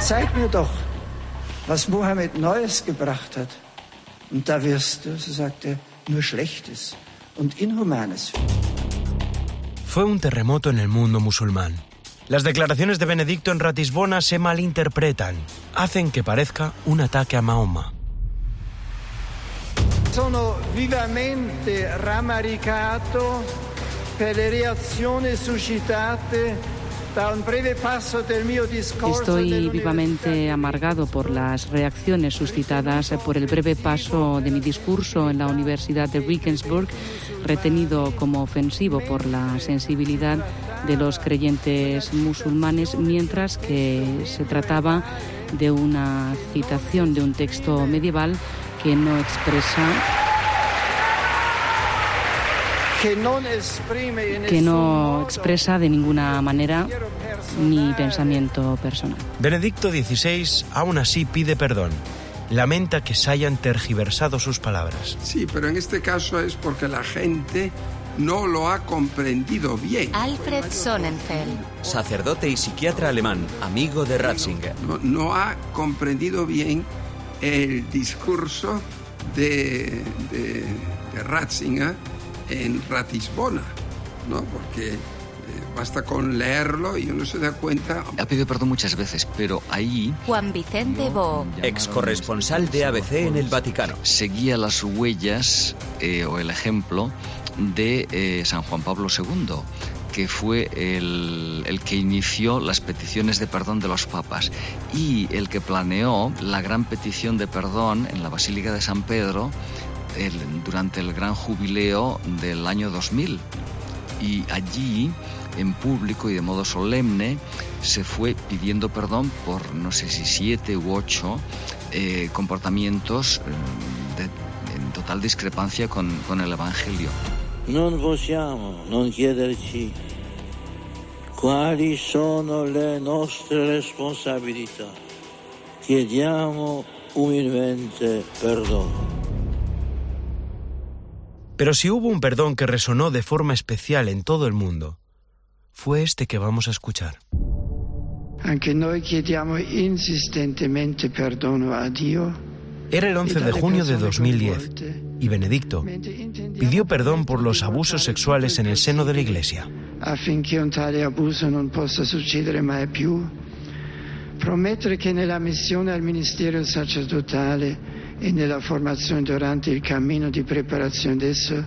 Zeig mir doch, was Mohammed Neues gebracht hat. Und da wirst du, so sagt er, nur Schlechtes und Inhumanes. Fue un terremoto en el mundo musulmán. Las declaraciones de Benedicto en Ratisbona se malinterpretan, hacen que parezca un ataque a Mahoma. Sono vivamente rammaricato per le reazioni suscitate Estoy vivamente amargado por las reacciones suscitadas por el breve paso de mi discurso en la Universidad de Regensburg, retenido como ofensivo por la sensibilidad de los creyentes musulmanes, mientras que se trataba de una citación de un texto medieval que no expresa que no expresa de ninguna manera mi pensamiento personal. Benedicto XVI aún así pide perdón. Lamenta que se hayan tergiversado sus palabras. Sí, pero en este caso es porque la gente no lo ha comprendido bien. Alfred Sonnenfeld. Sacerdote y psiquiatra alemán, amigo de Ratzinger. No, no ha comprendido bien el discurso de, de, de Ratzinger en Ratisbona, ¿no? Porque eh, basta con leerlo y uno se da cuenta. Ha pedido perdón muchas veces, pero ahí... Juan Vicente Bo. Ex corresponsal de ABC en el Vaticano. Seguía las huellas eh, o el ejemplo de eh, San Juan Pablo II que fue el, el, que inició las peticiones de perdón de los papas y el que planeó la gran petición de perdón en la Basílica de San Pedro el, durante el gran jubileo del año 2000. Y allí, en público y de modo solemne, se fue pidiendo perdón por no sé si siete u ocho eh, comportamientos de, en total discrepancia con, con el Evangelio. Non possiamo non chiederci quali sono le nostre responsabilità. Chiediamo umilmente perdono. Pero si hubo un perdón que resonó de forma especial en todo el mundo, fue este que vamos a escuchar. Anche noi chiediamo insistentemente perdono a Dio. Era el 11 de junio de 2010 y Benedicto pidió perdón por los abusos sexuales en el seno de la Iglesia. Affinché un tale abuso non possa succedere mai più, promettere che nella missione al ministero sacerdotale e nella formazione durante il cammino di preparazione adesso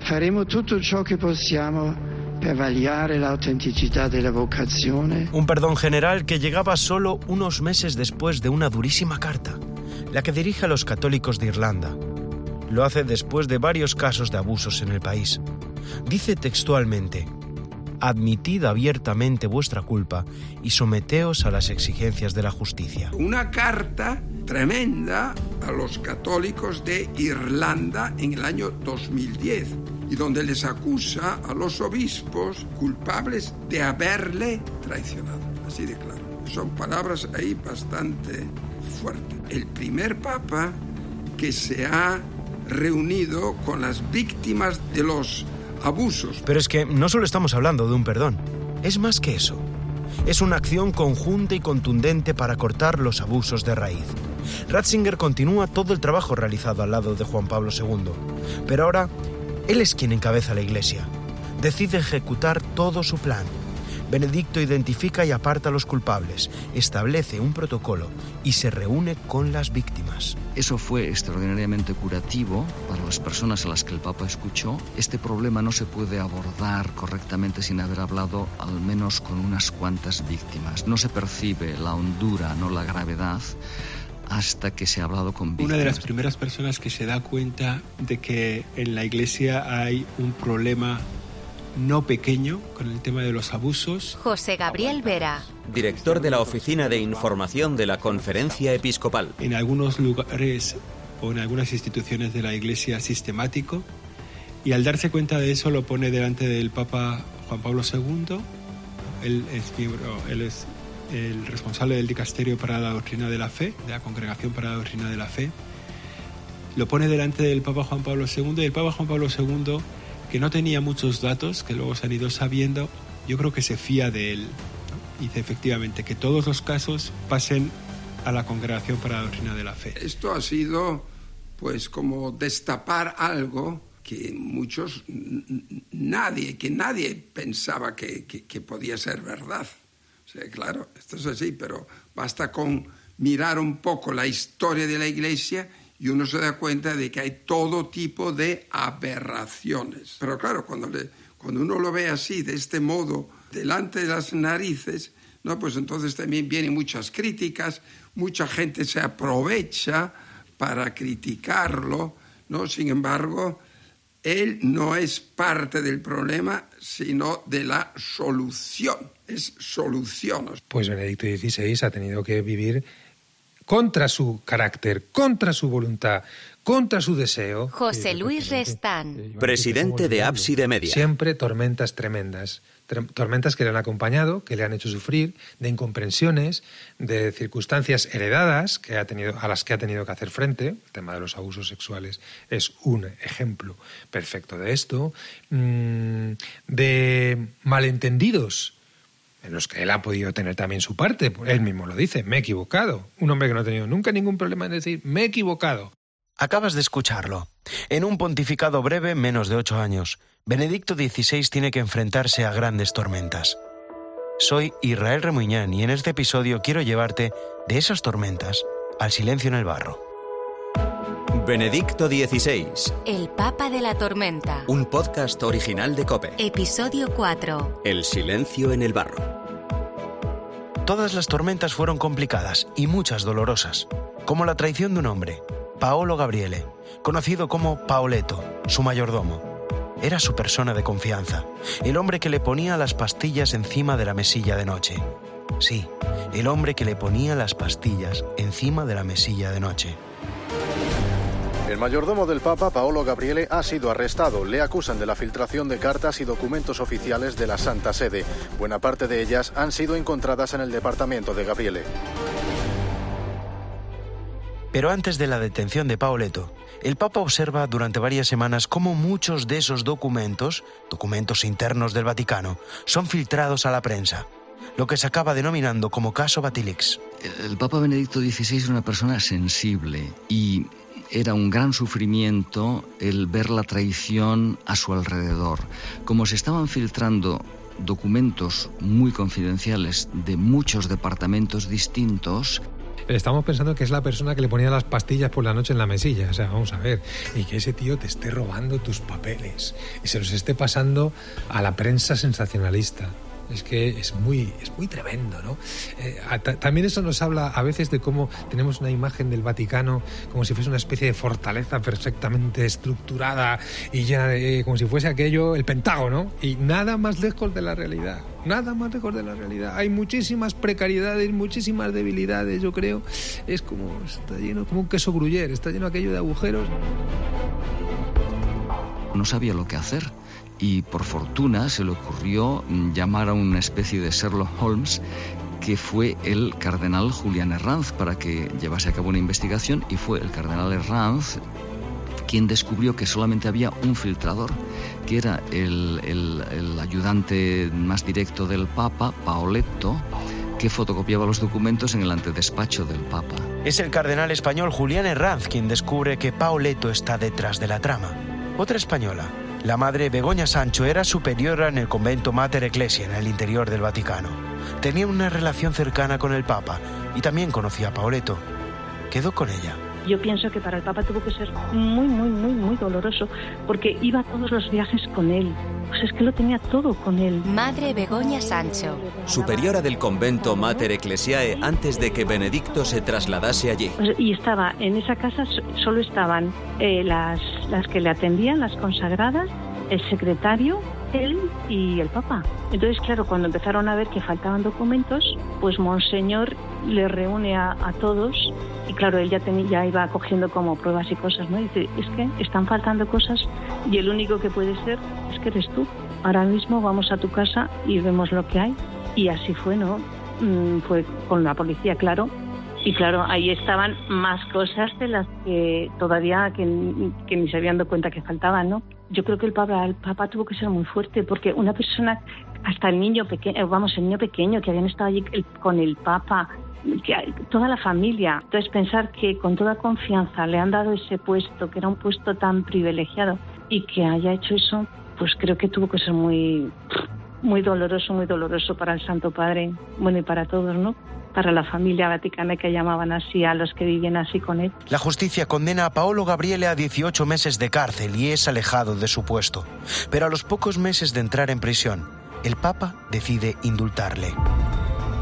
faremo tutto ciò che possiamo per vagliare l'autenticità della vocazione. Un perdón general que llegaba solo unos meses después de una durísima carta, la que dirige a los católicos de Irlanda. Lo hace después de varios casos de abusos en el país. Dice textualmente, admitid abiertamente vuestra culpa y someteos a las exigencias de la justicia. Una carta tremenda a los católicos de Irlanda en el año 2010 y donde les acusa a los obispos culpables de haberle traicionado. Así de claro. Son palabras ahí bastante fuertes. El primer papa que se ha reunido con las víctimas de los abusos. Pero es que no solo estamos hablando de un perdón, es más que eso. Es una acción conjunta y contundente para cortar los abusos de raíz. Ratzinger continúa todo el trabajo realizado al lado de Juan Pablo II, pero ahora él es quien encabeza la Iglesia. Decide ejecutar todo su plan. Benedicto identifica y aparta a los culpables, establece un protocolo y se reúne con las víctimas. Eso fue extraordinariamente curativo para las personas a las que el Papa escuchó. Este problema no se puede abordar correctamente sin haber hablado al menos con unas cuantas víctimas. No se percibe la hondura, no la gravedad hasta que se ha hablado con víctimas. Una de las primeras personas que se da cuenta de que en la iglesia hay un problema no pequeño con el tema de los abusos. José Gabriel Vera. Director de la Oficina de Información de la Conferencia Episcopal. En algunos lugares o en algunas instituciones de la Iglesia sistemático. Y al darse cuenta de eso lo pone delante del Papa Juan Pablo II. Él es miembro, él es el responsable del dicasterio para la doctrina de la fe, de la Congregación para la Doctrina de la Fe. Lo pone delante del Papa Juan Pablo II y el Papa Juan Pablo II que no tenía muchos datos, que luego se han ido sabiendo, yo creo que se fía de él. Dice efectivamente que todos los casos pasen a la Congregación para la Doctrina de la Fe. Esto ha sido pues como destapar algo que muchos, nadie, que nadie pensaba que, que, podía ser verdad. Sea, claro, esto es así, pero basta con mirar un poco la historia de la Iglesia y uno se da cuenta de que hay todo tipo de aberraciones. Pero claro, cuando, le, cuando uno lo ve así, de este modo, delante de las narices, ¿no? pues entonces también vienen muchas críticas, mucha gente se aprovecha para criticarlo, ¿no? Sin embargo, él no es parte del problema, sino de la solución. Es solución. Pues Benedicto XVI ha tenido que vivir contra su carácter, contra su voluntad, contra su deseo. José Luis Restán. Presidente de Ábside Media. Siempre tormentas tremendas tormentas que le han acompañado, que le han hecho sufrir, de incomprensiones, de circunstancias heredadas que ha tenido, a las que ha tenido que hacer frente. El tema de los abusos sexuales es un ejemplo perfecto de esto. Mm, de malentendidos en los que él ha podido tener también su parte. Él mismo lo dice, me he equivocado. Un hombre que no ha tenido nunca ningún problema en decir, me he equivocado. Acabas de escucharlo. En un pontificado breve, menos de ocho años, Benedicto XVI tiene que enfrentarse a grandes tormentas. Soy Israel Remuñán y en este episodio quiero llevarte de esas tormentas al silencio en el barro. Benedicto XVI. El Papa de la Tormenta. Un podcast original de Cope. Episodio 4. El silencio en el barro. Todas las tormentas fueron complicadas y muchas dolorosas, como la traición de un hombre, Paolo Gabriele, conocido como Paoleto, su mayordomo. Era su persona de confianza, el hombre que le ponía las pastillas encima de la mesilla de noche. Sí, el hombre que le ponía las pastillas encima de la mesilla de noche. El mayordomo del Papa, Paolo Gabriele, ha sido arrestado. Le acusan de la filtración de cartas y documentos oficiales de la Santa Sede. Buena parte de ellas han sido encontradas en el departamento de Gabriele. Pero antes de la detención de Paoleto, el Papa observa durante varias semanas cómo muchos de esos documentos, documentos internos del Vaticano, son filtrados a la prensa, lo que se acaba denominando como caso Batilix. El Papa Benedicto XVI es una persona sensible y era un gran sufrimiento el ver la traición a su alrededor. Como se estaban filtrando documentos muy confidenciales de muchos departamentos distintos, estamos pensando que es la persona que le ponía las pastillas por la noche en la mesilla. O sea, vamos a ver. Y que ese tío te esté robando tus papeles y se los esté pasando a la prensa sensacionalista. Es que es muy, es muy tremendo, ¿no? Eh, también eso nos habla a veces de cómo tenemos una imagen del Vaticano como si fuese una especie de fortaleza perfectamente estructurada y ya como si fuese aquello el Pentágono y nada más lejos de la realidad nada más lejos de la realidad. Hay muchísimas precariedades, muchísimas debilidades, yo creo. Es como, está lleno como un queso gruyer, está lleno aquello de agujeros. No sabía lo que hacer y por fortuna se le ocurrió llamar a una especie de Sherlock Holmes que fue el cardenal Julián Herranz para que llevase a cabo una investigación y fue el cardenal Herranz quien descubrió que solamente había un filtrador, que era el, ayudante más directo del Papa, Paoletto, que fotocopiaba los documentos en el antedespacho del Papa. Es el cardenal español Julián Herranz quien descubre que Paoletto está detrás de la trama. Otra española, la madre Begoña Sancho, era superiora en el convento Mater Ecclesia en el interior del Vaticano. Tenía una relación cercana con el Papa y también conocía a Paoletto. Quedó con ella. Yo pienso que para el Papa tuvo que ser muy, muy, muy, muy doloroso, porque iba a todos los viajes con él. Pues es que lo tenía todo con él. Madre Begoña Sancho. Superiora del convento Mater Ecclesiae antes de que Benedicto se trasladase allí. Pues, y estaba, en esa casa solo estaban eh, las, las que le atendían, las consagradas, el secretario, él y el Papa. Entonces, claro, cuando empezaron a ver que faltaban documentos, pues Monseñor le reúne a, todos y claro, él ya, tenía, ya iba cogiendo como pruebas y cosas, ¿no? Dice, es que están faltando cosas y el único que puede ser es que eres tú. Ahora mismo vamos a tu casa y vemos lo que hay. Y así fue, ¿no? Mm, fue con la policía, claro, y claro, ahí estaban más cosas de las que todavía que, ni se habían dado cuenta que faltaban, ¿no? Yo creo que el Papa, el Papa tuvo que ser muy fuerte porque una persona hasta el niño pequeño, vamos, el niño pequeño que habían estado allí con el Papa, toda la familia. Entonces pensar que con toda confianza le han dado ese puesto, que era un puesto tan privilegiado, y que haya hecho eso, pues creo que tuvo que ser muy, muy doloroso, muy doloroso para el Santo Padre, bueno, y para todos, ¿no? Para la familia vaticana que llamaban así a los que vivían así con él. La justicia condena a Paolo Gabriele a 18 meses de cárcel y es alejado de su puesto. Pero a los pocos meses de entrar en prisión, el Papa decide indultarle.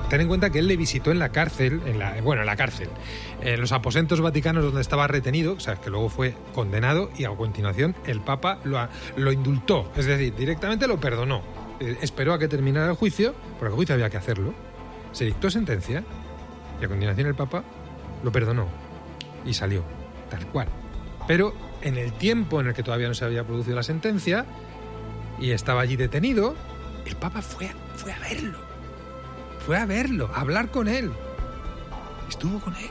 Ten en cuenta que él le visitó en la cárcel, en la, bueno, en la cárcel, en los aposentos vaticanos donde estaba retenido, o sea, que luego fue condenado y a continuación el Papa lo, lo indultó, es decir, directamente lo perdonó. Eh, esperó a que terminara el juicio, porque el juicio había que hacerlo. Se dictó sentencia y a continuación el Papa lo perdonó y salió, tal cual. Pero en el tiempo en el que todavía no se había producido la sentencia y estaba allí detenido, el Papa fue, fue a verlo fue a verlo, a hablar con él. Estuvo con él.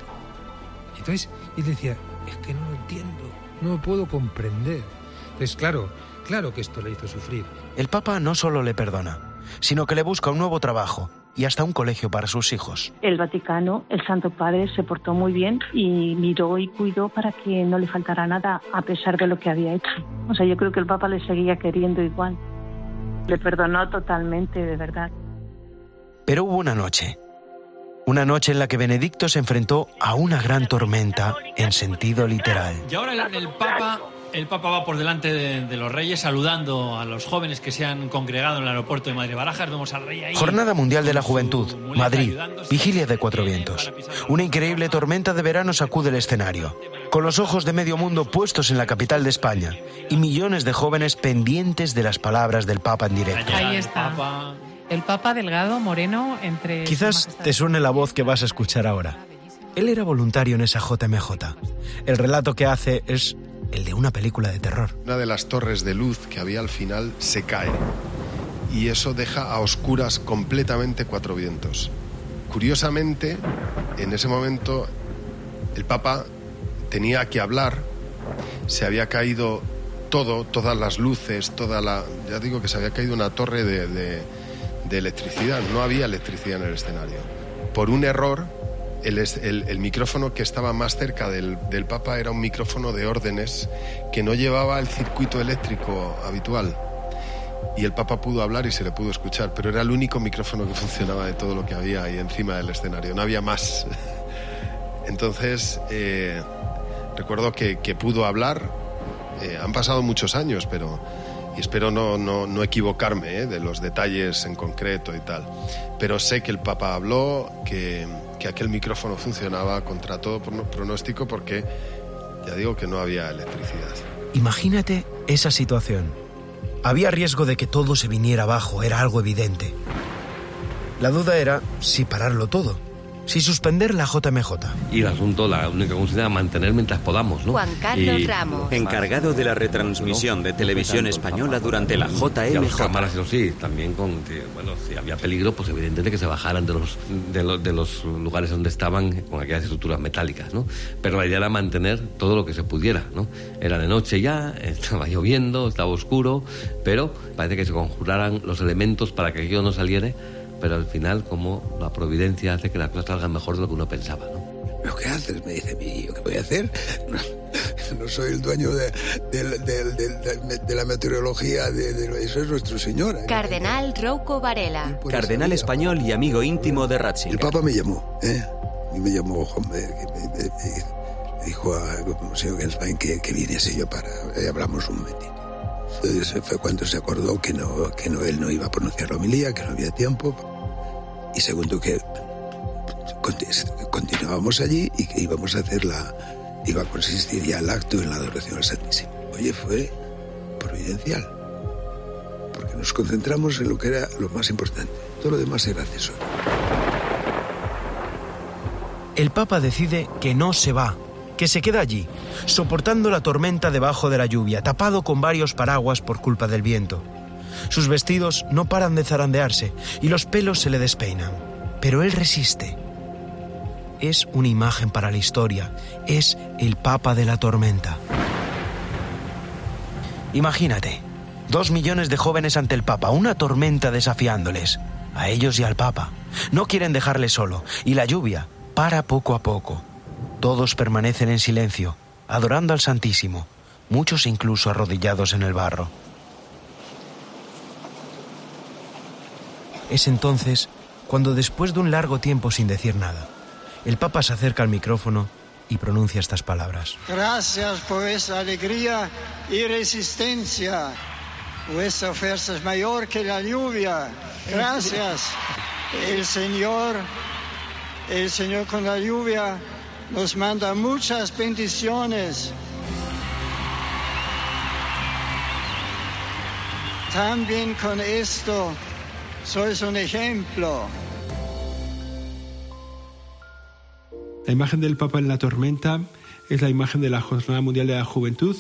Entonces, y decía, es que no lo entiendo, no lo puedo comprender. Entonces, claro, claro que esto le hizo sufrir. El Papa no solo le perdona, sino que le busca un nuevo trabajo y hasta un colegio para sus hijos. El Vaticano, el Santo Padre, se portó muy bien y miró y cuidó para que no le faltara nada a pesar de lo que había hecho. O sea, yo creo que el Papa le seguía queriendo igual. Le perdonó totalmente, de verdad. Pero hubo una noche, una noche en la que Benedicto se enfrentó a una gran tormenta en sentido literal. Y ahora el, Papa, el Papa va por delante de, los reyes saludando a los jóvenes que se han congregado en el aeropuerto de Madrid Barajas. Vemos al rey ahí. Jornada Mundial de la Juventud, Madrid, vigilia de cuatro vientos. Una increíble tormenta de verano sacude el escenario. Con los ojos de medio mundo puestos en la capital de España y millones de jóvenes pendientes de las palabras del Papa en directo. Ahí está. El Papa delgado, moreno, entre... Quizás te suene la voz que vas a escuchar ahora. Él era voluntario en esa JMJ. El relato que hace es el de una película de terror. Una de las torres de luz que había al final se cae y eso deja a oscuras completamente cuatro vientos. Curiosamente, en ese momento el Papa tenía que hablar, se había caído todo, todas las luces, toda la... Ya digo que se había caído una torre de de electricidad, no había electricidad en el escenario. Por un error, el, el, micrófono que estaba más cerca del, del, Papa era un micrófono de órdenes que no llevaba el circuito eléctrico habitual. Y el Papa pudo hablar y se le pudo escuchar, pero era el único micrófono que funcionaba de todo lo que había ahí encima del escenario, no había más. Entonces, eh, recuerdo que, que, pudo hablar, eh, han pasado muchos años, pero y espero no, no, equivocarme ¿eh? de los detalles en concreto y tal. Pero sé que el Papa habló, que, que aquel micrófono funcionaba contra todo pronóstico porque ya digo que no había electricidad. Imagínate esa situación. Había riesgo de que todo se viniera abajo, era algo evidente. La duda era si pararlo todo si suspender la JMJ. Y el asunto, la única consigna era mantener mientras podamos, ¿no? Juan Carlos Ramos. Encargado de la retransmisión de televisión española durante la JMJ. cámaras, eso sí, también con, bueno, si había peligro, pues evidentemente que se bajaran de los, de los, de los lugares donde estaban con aquellas estructuras metálicas, ¿no? Pero la idea era mantener todo lo que se pudiera, ¿no? Era de noche ya, estaba lloviendo, estaba oscuro, pero parece que se conjuraran los elementos para que aquello no saliera pero al final como la providencia hace que las cosas salgan mejor de lo que uno pensaba, ¿no? ¿Pero qué haces? Me dice mi hijo, ¿qué voy a hacer? No, soy el dueño de, la meteorología, de, eso es nuestro señor. ¿eh? Cardenal Rouco Varela. Cardenal español y amigo íntimo de Ratzinger. El Papa me llamó, ¿eh? Y me llamó, me, me, dijo a señor Genswein que, que viniese yo para... Eh, hablamos un momentito. Entonces fue cuando se acordó que no, que no, él no iba a pronunciar la homilía, que no había tiempo y segundo que continuábamos allí y que íbamos a hacer la iba a consistir ya el acto en la adoración al Santísimo. Oye, fue providencial, porque nos concentramos en lo que era lo más importante. Todo lo demás era accesorio. El Papa decide que no se va, que se queda allí, soportando la tormenta debajo de la lluvia, tapado con varios paraguas por culpa del viento. Sus vestidos no paran de zarandearse y los pelos se le despeinan. Pero él resiste. Es una imagen para la historia. Es el Papa de la Tormenta. Imagínate, Dos millones de jóvenes ante el Papa, una tormenta desafiándoles, a ellos y al Papa. No quieren dejarle solo, y la lluvia para poco a poco. Todos permanecen en silencio, adorando al Santísimo, muchos incluso arrodillados en el barro. Es entonces cuando después de un largo tiempo sin decir nada, el Papa se acerca al micrófono y pronuncia estas palabras. Gracias por esa alegría y resistencia. Vuestra fuerza es mayor que la lluvia. Gracias. El Señor, el Señor con la lluvia nos manda muchas bendiciones. También con esto sois un ejemplo. La imagen del Papa en la tormenta es la imagen de la Jornada Mundial de la Juventud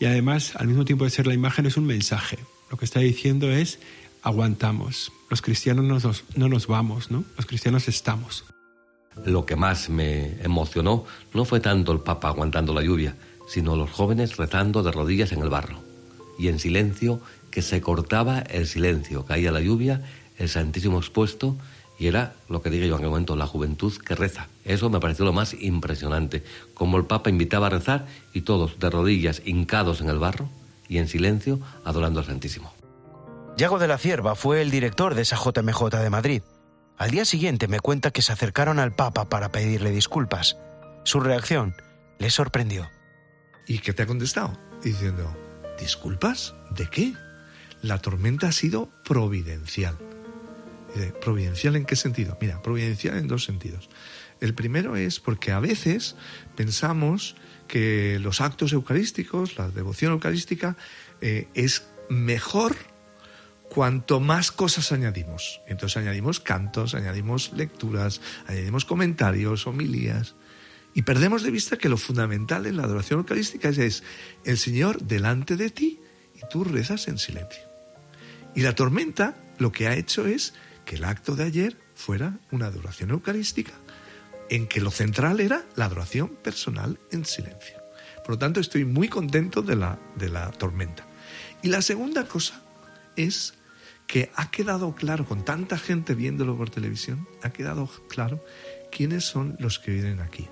y además, al mismo tiempo de ser la imagen, es un mensaje. Lo que está diciendo es, aguantamos. Los cristianos no nos, no nos vamos, ¿no? Los cristianos estamos. Lo que más me emocionó no fue tanto el Papa aguantando la lluvia, sino los jóvenes rezando de rodillas en el barro. Y en silencio, que se cortaba el silencio, caía la lluvia, el Santísimo expuesto, y era lo que dije yo en aquel momento, la juventud que reza. Eso me pareció lo más impresionante, como el Papa invitaba a rezar y todos de rodillas, hincados en el barro y en silencio, adorando al Santísimo. Yago de la Cierva fue el director de esa JMJ de Madrid. Al día siguiente me cuenta que se acercaron al Papa para pedirle disculpas. Su reacción le sorprendió. ¿Y qué te ha contestado? Diciendo, ¿disculpas? ¿De qué? La tormenta ha sido providencial. ¿Providencial en qué sentido? Mira, providencial en dos sentidos. El primero es porque a veces pensamos que los actos eucarísticos, la devoción eucarística, eh, es mejor cuanto más cosas añadimos. Entonces añadimos cantos, añadimos lecturas, añadimos comentarios, homilías. Y perdemos de vista que lo fundamental en la adoración eucarística es el Señor delante de ti y tú rezas en silencio. Y la tormenta lo que ha hecho es que el acto de ayer fuera una adoración eucarística en que lo central era la adoración personal en silencio. Por lo tanto, estoy muy contento de la, de la tormenta. Y la segunda cosa es que ha quedado claro, con tanta gente viéndolo por televisión, ha quedado claro quiénes son los que vienen aquí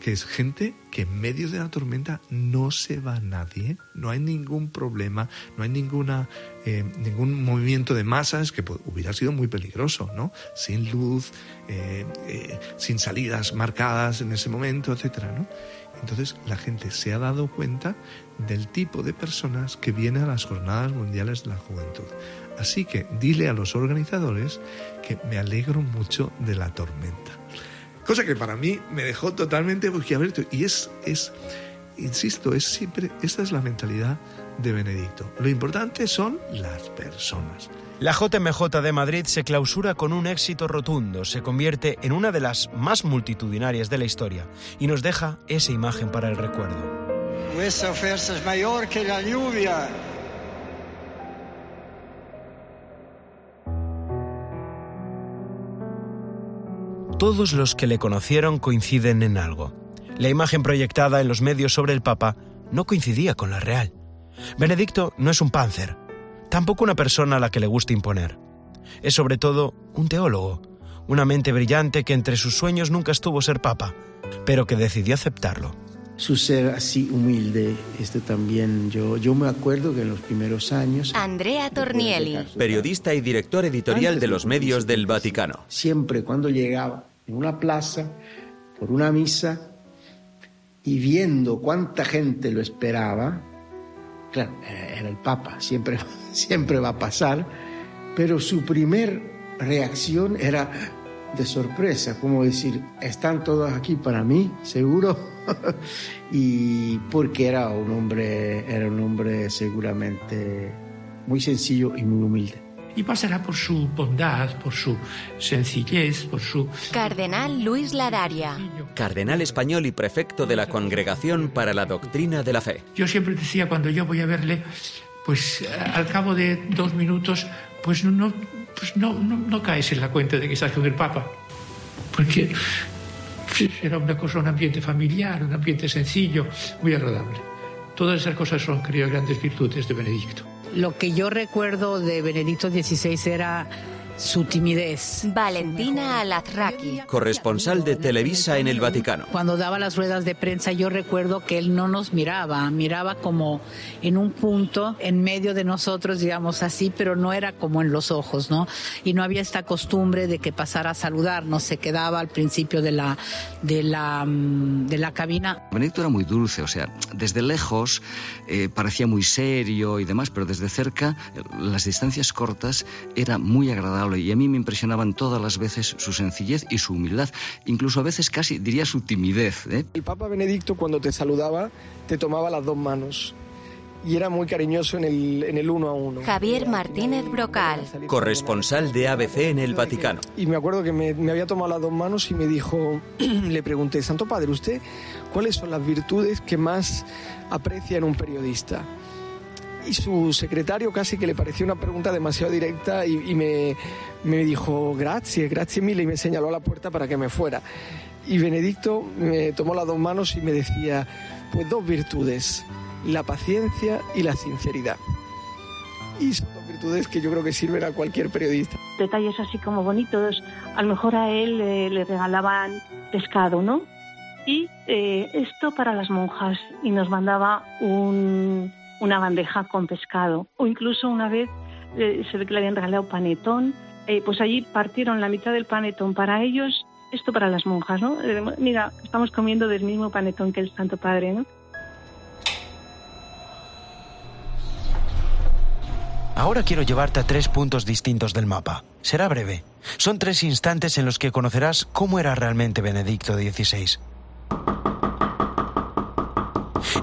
que es gente que en medio de la tormenta no se va nadie, no hay ningún problema, no hay ninguna, eh, ningún movimiento de masas que hubiera sido muy peligroso, ¿no? Sin luz, eh, eh, sin salidas marcadas en ese momento, etcétera, ¿no? Entonces la gente se ha dado cuenta del tipo de personas que vienen a las jornadas mundiales de la juventud. Así que dile a los organizadores que me alegro mucho de la tormenta. Cosa que para mí me dejó totalmente boquiabierto. Y es, es, insisto, es siempre, esta es la mentalidad de Benedicto. Lo importante son las personas. La JMJ de Madrid se clausura con un éxito rotundo, se convierte en una de las más multitudinarias de la historia y nos deja esa imagen para el recuerdo. Vuestra fuerza es mayor que la lluvia. Todos los que le conocieron coinciden en algo. La imagen proyectada en los medios sobre el Papa no coincidía con la real. Benedicto no es un páncer, tampoco una persona a la que le guste imponer. Es sobre todo un teólogo, una mente brillante que entre sus sueños nunca estuvo ser papa, pero que decidió aceptarlo. Su ser así humilde, esto también, yo, yo me acuerdo que en los primeros años... Andrea Tornielli. Periodista y director editorial de los medios del Vaticano. Siempre cuando llegaba en una plaza, por una misa, y viendo cuánta gente lo esperaba, claro, era el Papa, siempre, siempre va a pasar, pero su primer reacción era de sorpresa, como decir, están todos aquí para mí, seguro, y porque era un hombre, era un hombre seguramente muy sencillo y muy humilde y pasará por su bondad, por su sencillez, por su... Cardenal Luis Ladaria. Cardenal español y prefecto de la Congregación para la Doctrina de la Fe. Yo siempre decía, cuando yo voy a verle, pues al cabo de dos minutos, pues no, pues no, no, caes en la cuenta de que estás con el Papa. Porque era una cosa, un ambiente familiar, un ambiente sencillo, muy agradable. Todas esas cosas son, creo, grandes virtudes de Benedicto. Lo que yo recuerdo de Benedicto XVI era su timidez. Valentina Alazraki. Corresponsal de Televisa en el Vaticano. Cuando daba las ruedas de prensa yo recuerdo que él no nos miraba, miraba como en un punto en medio de nosotros, digamos así, pero no era como en los ojos, ¿no? Y no había esta costumbre de que pasara a saludarnos, se quedaba al principio de la, de la, mm, de la cabina. Benedicto era muy dulce, o sea, desde lejos eh, parecía muy serio y demás, pero desde cerca, eh, las distancias cortas, era muy agradable y a mí me impresionaban todas las veces su sencillez y su humildad, incluso a veces casi diría su timidez. ¿eh? El Papa Benedicto cuando te saludaba te tomaba las dos manos y era muy cariñoso en el, en el uno a uno. Javier Martínez Brocal. Corresponsal de ABC en el Vaticano. Y me acuerdo que me, me había tomado las dos manos y me dijo, le pregunté, Santo Padre, ¿usted cuáles son las virtudes que más aprecia en un periodista? Y su secretario casi que le pareció una pregunta demasiado directa y, y me, me dijo, gracias, gracias mille, y me señaló a la puerta para que me fuera. Y Benedicto me tomó las dos manos y me decía, pues dos virtudes, la paciencia y la sinceridad. Y son dos virtudes que yo creo que sirven a cualquier periodista. Detalles así como bonitos. A lo mejor a él eh, le regalaban pescado, ¿no? Y eh, esto para las monjas. Y nos mandaba un, una bandeja con pescado. O incluso una vez eh, se ve que le habían regalado panetón. Eh, pues allí partieron la mitad del panetón para ellos. Esto para las monjas, ¿no? Mira, estamos comiendo del mismo panetón que el Santo Padre, ¿no? Ahora quiero llevarte a tres puntos distintos del mapa. Será breve. Son tres instantes en los que conocerás cómo era realmente Benedicto XVI.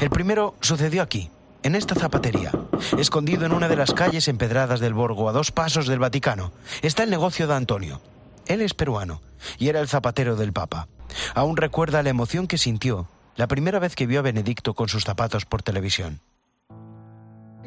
El primero sucedió aquí, en esta zapatería. Escondido en una de las calles empedradas del Borgo, a dos pasos del Vaticano, está el negocio de Antonio. Él es peruano y era el zapatero del Papa. Aún recuerda la emoción que sintió la primera vez que vio a Benedicto con sus zapatos por televisión.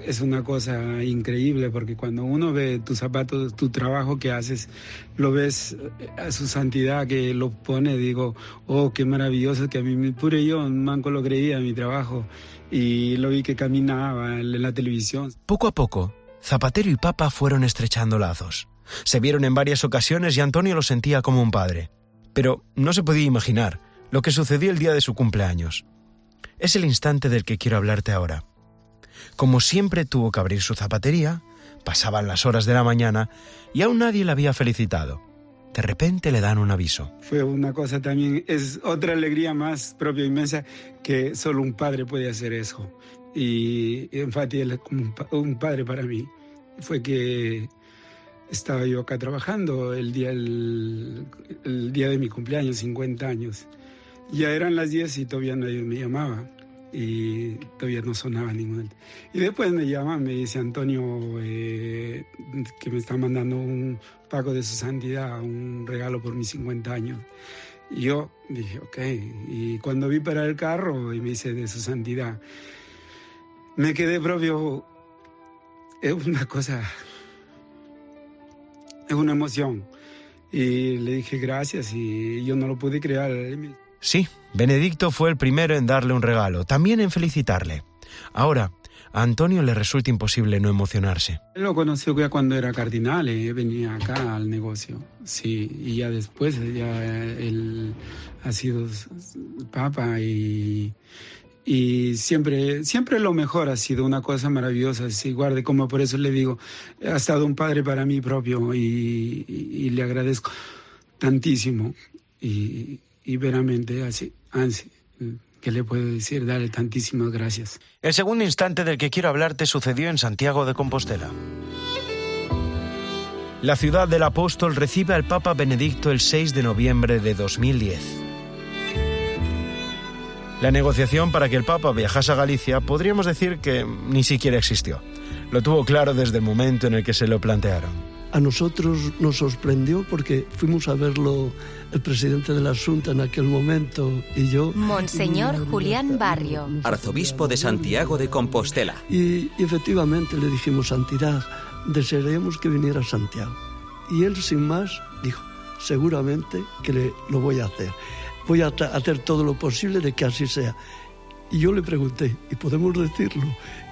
Es una cosa increíble porque cuando uno ve tus zapatos, tu trabajo que haces, lo ves a su santidad que lo pone, digo, oh, qué maravilloso que a mí, pure yo, manco lo creía, mi trabajo, y lo vi que caminaba en la televisión. Poco a poco, Zapatero y Papa fueron estrechando lazos. Se vieron en varias ocasiones y Antonio lo sentía como un padre. Pero no se podía imaginar lo que sucedió el día de su cumpleaños. Es el instante del que quiero hablarte ahora. Como siempre tuvo que abrir su zapatería, pasaban las horas de la mañana y aún nadie le había felicitado. De repente le dan un aviso. Fue una cosa también, es otra alegría más propia inmensa que solo un padre puede hacer eso. Y es como un, pa- un padre para mí. Fue que estaba yo acá trabajando el día, el día de mi cumpleaños, 50 años. Ya eran las 10 y todavía nadie me llamaba y todavía no sonaba ningún. Y después me llama, me dice Antonio eh, que me está mandando un pago de su santidad, un regalo por mis 50 años. Y yo dije, ok. Y cuando vi para el carro y me dice de su santidad, me quedé propio. Es una cosa. Es una emoción. Y le dije gracias y yo no lo pude creer. Sí, Benedicto fue el primero en darle un regalo, también en felicitarle. Ahora, a Antonio le resulta imposible no emocionarse. Él lo conoció ya cuando era cardinal, eh, venía acá al negocio. Sí, y ya después ya él ha sido papa y, y siempre, siempre lo mejor ha sido una cosa maravillosa. Sí, guarde, como por eso le digo, ha estado un padre para mí propio y, y- y le agradezco tantísimo. Y, y veramente así, así, ¿qué le puedo decir? Darle tantísimas gracias. El segundo instante del que quiero hablarte sucedió en Santiago de Compostela. La ciudad del apóstol recibe al Papa Benedicto el 6 de noviembre de 2010. La negociación para que el Papa viajase a Galicia podríamos decir que ni siquiera existió. Lo tuvo claro desde el momento en el que se lo plantearon. A nosotros nos sorprendió porque fuimos a verlo el presidente de la Junta en aquel momento y yo. Monseñor Julián Barrio. Arzobispo de Santiago de Compostela. Y, y efectivamente le dijimos, Santidad, desearíamos que viniera a Santiago. Y él, sin más, dijo, seguramente que le- lo voy a hacer. Voy a hacer todo lo posible de que así sea. Y yo le pregunté, ¿y podemos decirlo?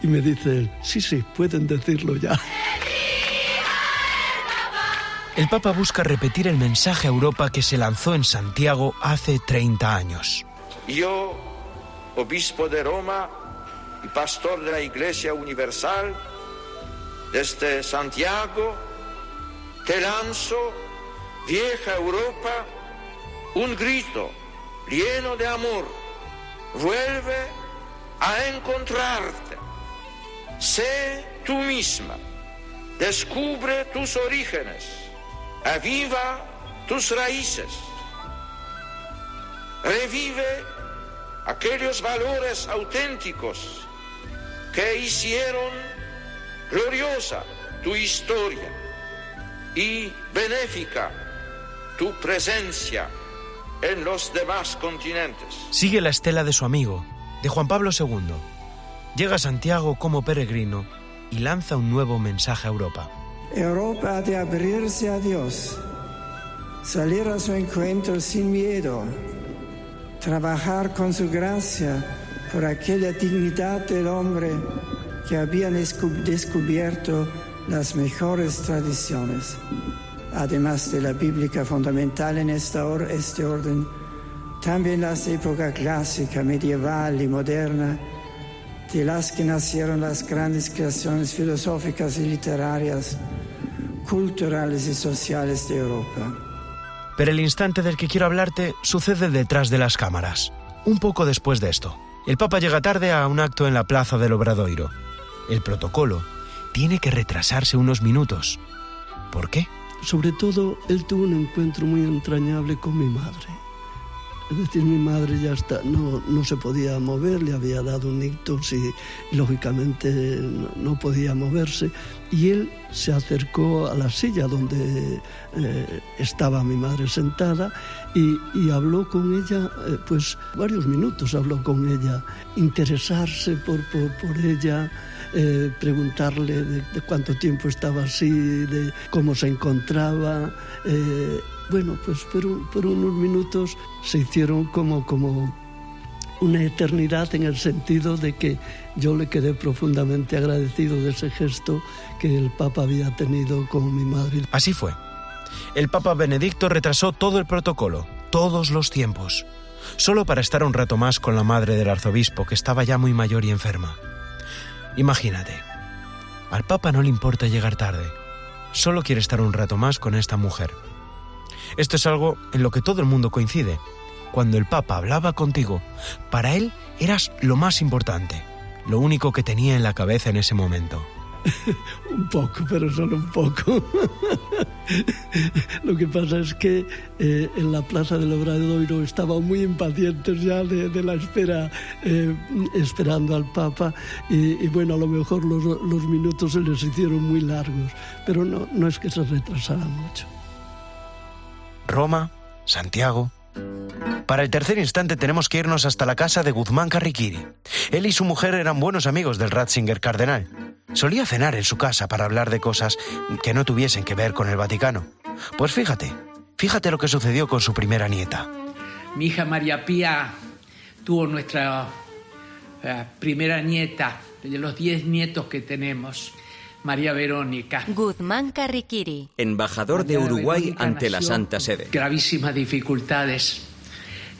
Y me dice él, sí, sí, pueden decirlo ya. El Papa busca repetir el mensaje a Europa que se lanzó en Santiago hace 30 años. Yo, obispo de Roma y pastor de la Iglesia Universal, desde Santiago, te lanzo, vieja Europa, un grito lleno de amor. Vuelve a encontrarte. Sé tú misma. Descubre tus orígenes. Aviva tus raíces. Revive aquellos valores auténticos que hicieron gloriosa tu historia y benéfica tu presencia en los demás continentes. Sigue la estela de su amigo, de Juan Pablo II. Llega a Santiago como peregrino y lanza un nuevo mensaje a Europa. Europa ha de abrirse a Dios, salir a su encuentro sin miedo, trabajar con su gracia por aquella dignidad del hombre que habían descubierto las mejores tradiciones. Además de la bíblica fundamental en esta or este orden, también las épocas clásica, medieval y moderna, de las que nacieron las grandes creaciones filosóficas y literarias, culturales y sociales de Europa. Pero el instante del que quiero hablarte sucede detrás de las cámaras, un poco después de esto. El Papa llega tarde a un acto en la plaza del Obradoiro. El protocolo tiene que retrasarse unos minutos. ¿Por qué? Sobre todo, él tuvo un encuentro muy entrañable con mi madre. Es decir, mi madre ya está, no, no se podía mover, le había dado un ictus y lógicamente no, podía moverse. Y él se acercó a la silla donde eh, estaba mi madre sentada y, habló con ella, eh, pues varios minutos habló con ella, interesarse por, por, ella, eh, preguntarle de, de, cuánto tiempo estaba así, de cómo se encontraba. Eh, bueno, pues por, unos minutos se hicieron como, como una eternidad en el sentido de que yo le quedé profundamente agradecido de ese gesto que el Papa había tenido con mi madre. Así fue. El Papa Benedicto retrasó todo el protocolo, todos los tiempos, solo para estar un rato más con la madre del arzobispo, que estaba ya muy mayor y enferma. Imagínate, al Papa no le importa llegar tarde, solo quiere estar un rato más con esta mujer. Esto es algo en lo que todo el mundo coincide. Cuando el Papa hablaba contigo, para él eras lo más importante, lo único que tenía en la cabeza en ese momento. un poco, pero solo un poco. Lo que pasa es que eh, en la plaza del Obradoiro estaban muy impacientes ya de, de la espera, eh, esperando al Papa, y, y, bueno, a lo mejor los, los, minutos se les hicieron muy largos, pero no, no es que se retrasara mucho. Roma, Santiago. Para el tercer instante tenemos que irnos hasta la casa de Guzmán Carriquiri. Él y su mujer eran buenos amigos del Ratzinger cardenal. Solía cenar en su casa para hablar de cosas que no tuviesen que ver con el Vaticano. Pues fíjate, fíjate lo que sucedió con su primera nieta. Mi hija María Pía tuvo nuestra uh, primera nieta, de los diez nietos que tenemos. María Verónica. Guzmán Carriquiri. Embajador María de Uruguay Verónica ante la Santa Sede. Gravísimas dificultades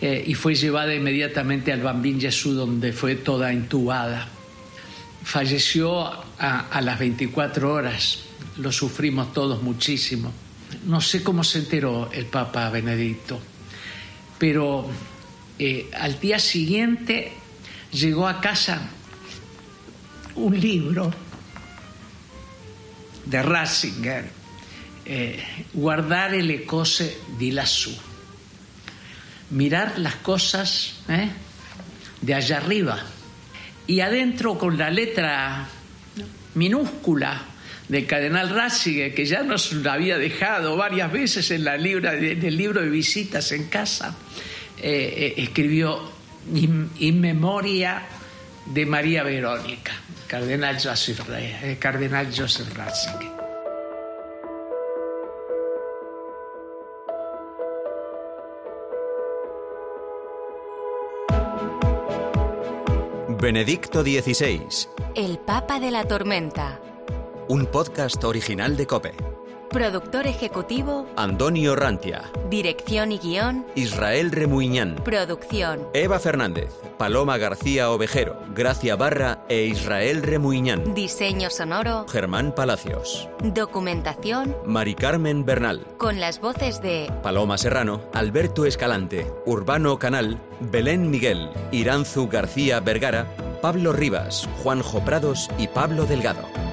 eh, y fue llevada inmediatamente al Bambín Jesús donde fue toda intubada. Falleció a, a, las 24 horas, lo sufrimos todos muchísimo. No sé cómo se enteró el Papa Benedicto, pero eh, al día siguiente llegó a casa un libro de Ratzinger, eh, Guardare le cose di lassù, mirar las cosas eh, de allá arriba. Y adentro con la letra minúscula del cardenal Ratzinger, que ya nos había dejado varias veces en, la libra, el libro de visitas en casa, eh, escribió in, in memoria de María Verónica. Cardenal Joseph, eh, Cardenal Joseph Ratzinger. Benedicto XVI, El Papa de la Tormenta. un podcast original de Cope. Productor ejecutivo, Antonio Rantia, dirección y guion, Israel Remuñán, producción. Eva Fernández, Paloma García Ovejero, Gracia Barra e Israel Remuñán. Diseño sonoro, Germán Palacios, documentación, Mari Carmen Bernal, con las voces de Paloma Serrano, Alberto Escalante, Urbano Canal, Belén Miguel, Iranzu García Vergara, Pablo Rivas, Juanjo Prados y Pablo Delgado.